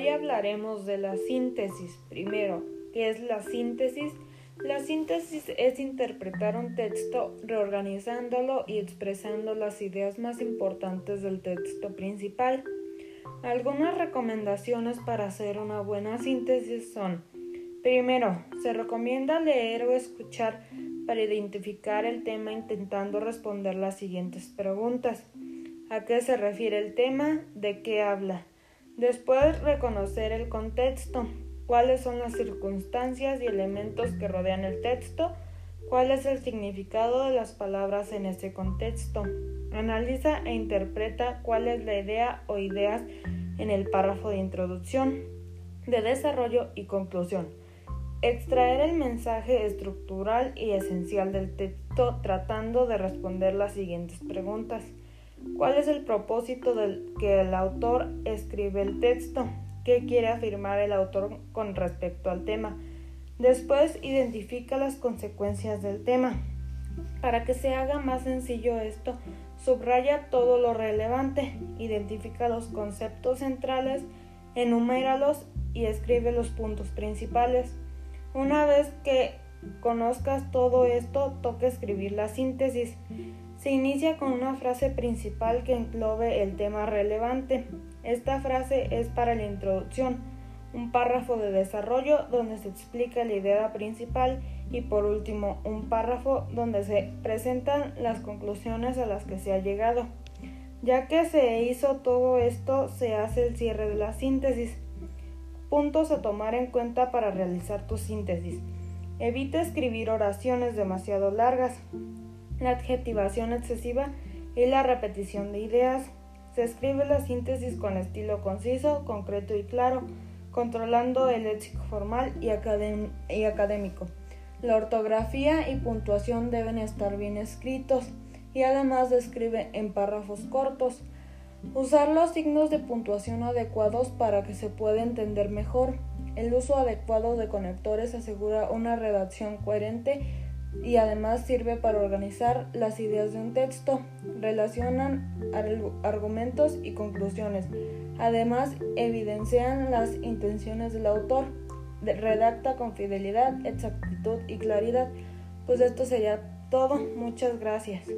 Hoy hablaremos de la síntesis. Primero, ¿qué es la síntesis? La síntesis es interpretar un texto reorganizándolo y expresando las ideas más importantes del texto principal. Algunas recomendaciones para hacer una buena síntesis son Primero, se recomienda leer o escuchar para identificar el tema intentando responder las siguientes preguntas. ¿A qué se refiere el tema? ¿De qué habla? Después, reconocer el contexto. ¿Cuáles son las circunstancias y elementos que rodean el texto? ¿Cuál es el significado de las palabras en ese contexto? Analiza e interpreta cuál es la idea o ideas en el párrafo de introducción, de desarrollo y conclusión. Extraer el mensaje estructural y esencial del texto tratando de responder las siguientes preguntas. ¿Cuál es el propósito del que el autor escribe el texto? ¿Qué quiere afirmar el autor con respecto al tema? Después identifica las consecuencias del tema. Para que se haga más sencillo esto, subraya todo lo relevante, identifica los conceptos centrales, enuméralos y escribe los puntos principales. Una vez que conozcas todo esto, toca escribir la síntesis. Se inicia con una frase principal que englobe el tema relevante. Esta frase es para la introducción, un párrafo de desarrollo donde se explica la idea principal y por último un párrafo donde se presentan las conclusiones a las que se ha llegado. Ya que se hizo todo esto, se hace el cierre de la síntesis. Puntos a tomar en cuenta para realizar tu síntesis. Evita escribir oraciones demasiado largas, la adjetivación excesiva y la repetición de ideas. Se escribe la síntesis con estilo conciso, concreto y claro, controlando el léxico formal y, académico. La ortografía y puntuación deben estar bien escritos y además describe en párrafos cortos. Usar los signos de puntuación adecuados para que se pueda entender mejor. El uso adecuado de conectores asegura una redacción coherente y además sirve para organizar las ideas de un texto. Relacionan argumentos y conclusiones. Además, evidencian las intenciones del autor. Redacta con fidelidad, exactitud y claridad. Pues esto sería todo. Muchas gracias.